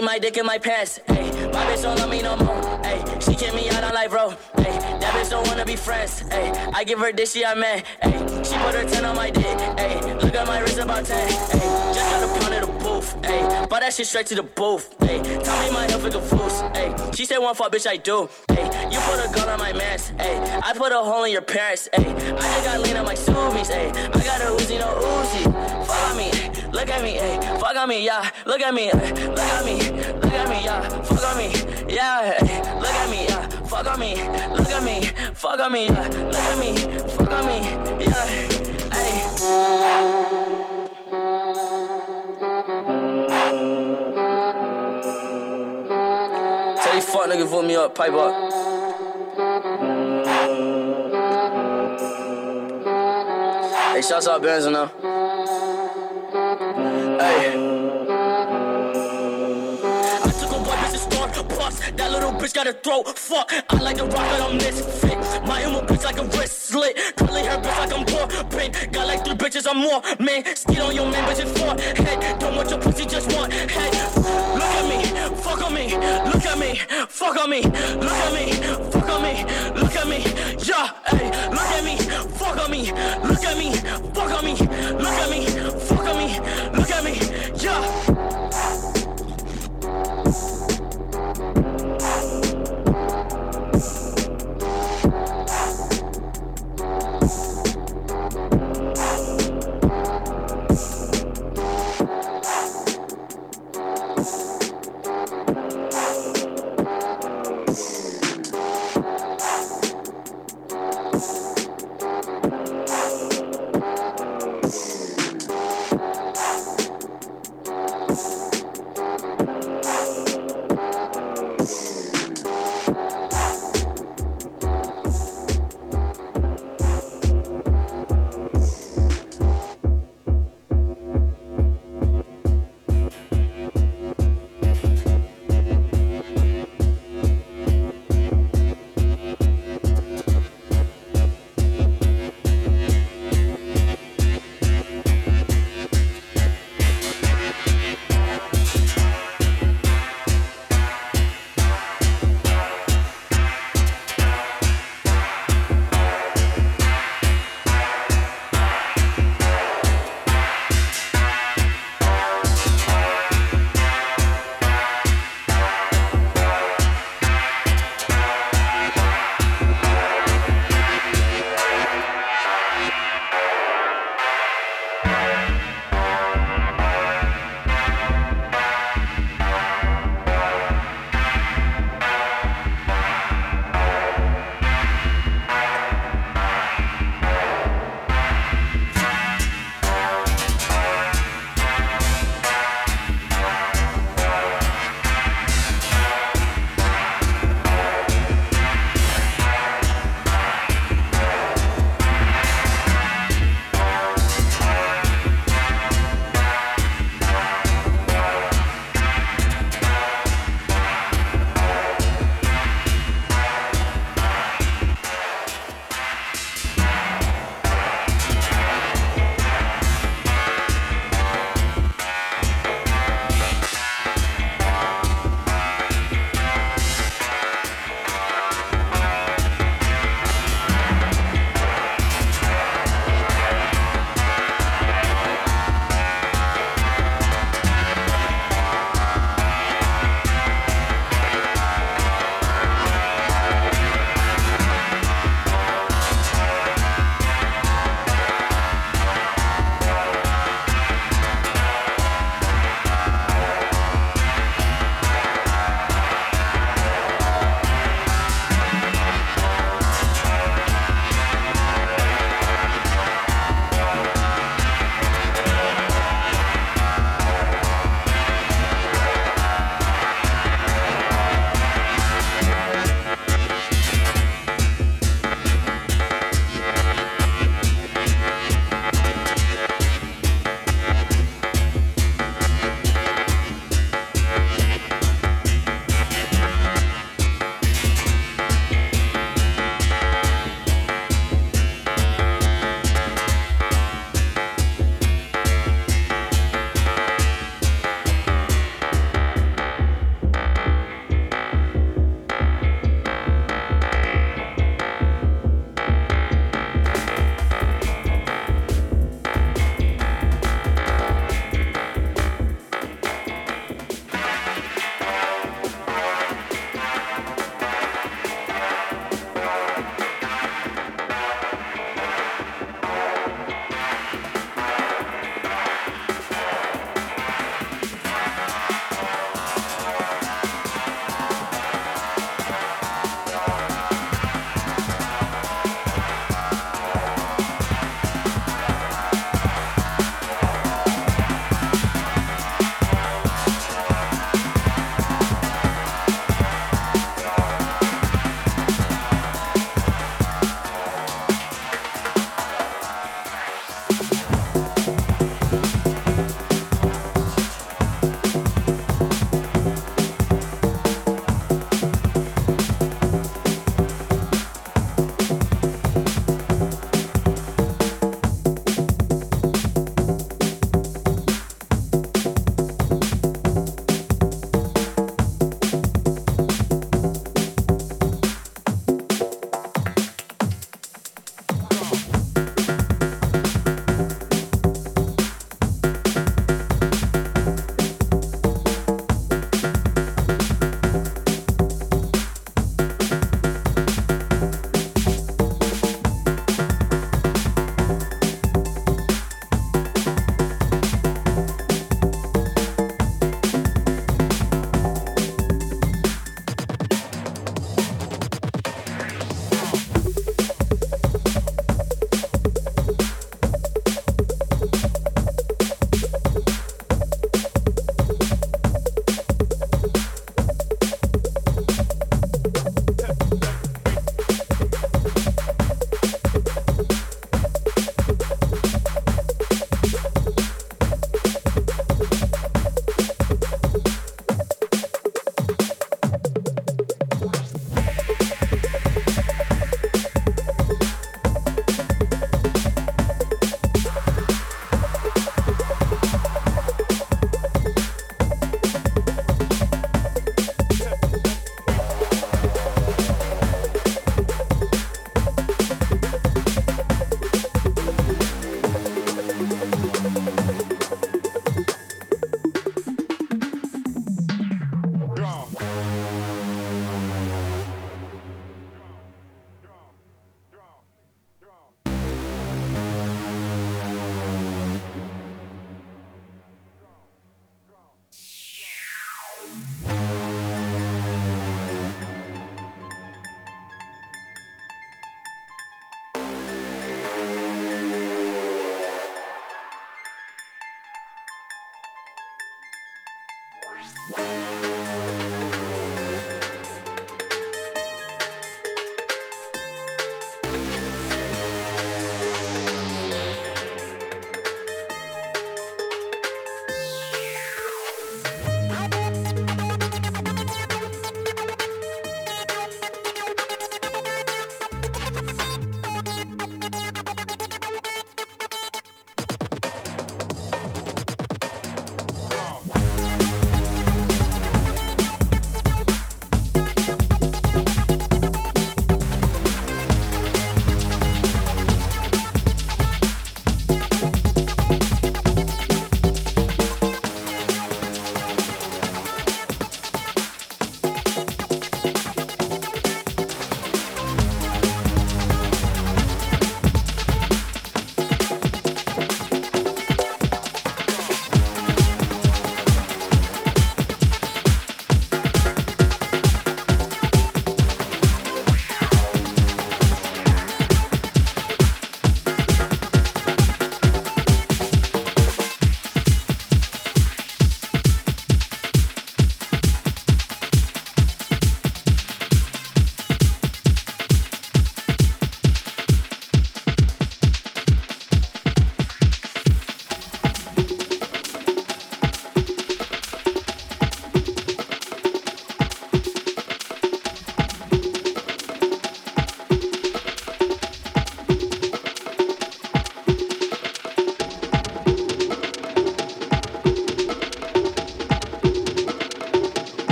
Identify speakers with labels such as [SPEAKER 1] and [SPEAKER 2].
[SPEAKER 1] dick in my pants. Hey, my bitch don't love me no more. Hey, she kick me out on life, bro. Hey, that bitch don't wanna be friends. Hey, I give her this, she I man. Hey, she put her 10 on my dick. Hey, look at my wrist about 10. Hey, just got a pound of the booth. But that shit straight to the booth, ayy. Tell me my health is confused, ayy. She said one fuck, bitch, I do, ayy. You put a gun on my mask, ayy. I put a hole in your parents, ayy. I just got lean on my zoomies, ayy. I got a Uzi, no Uzi. Follow me, look at me, ayy. Fuck on me, yeah. Look at me, ay. look at me, look at me, yeah. Fuck on me, yeah. Ay. Look at me, yeah. Fuck on me, look at me, fuck on me, yeah. Look at me, fuck on me, yeah. Ay. Tell these fuck niggas vote me up, pipe up. Hey, shouts out Benz now. Hey. Little bitch got a throat. Fuck, I like to rock, but I'm misfit. My emo bitch like a wrist slit. Curly hair bitch like I'm poor. Pink, got like three bitches, I'm more. Man, skid on your man, bitch, it's four. Head, don't want your pussy, just want head. Look at me, fuck on me. Look at me, fuck on me. Look at me, fuck on me. Look at me, yeah, hey. Look at me, fuck on me. Look at me, fuck on me. Look at me, fuck on me. Look at me, yeah.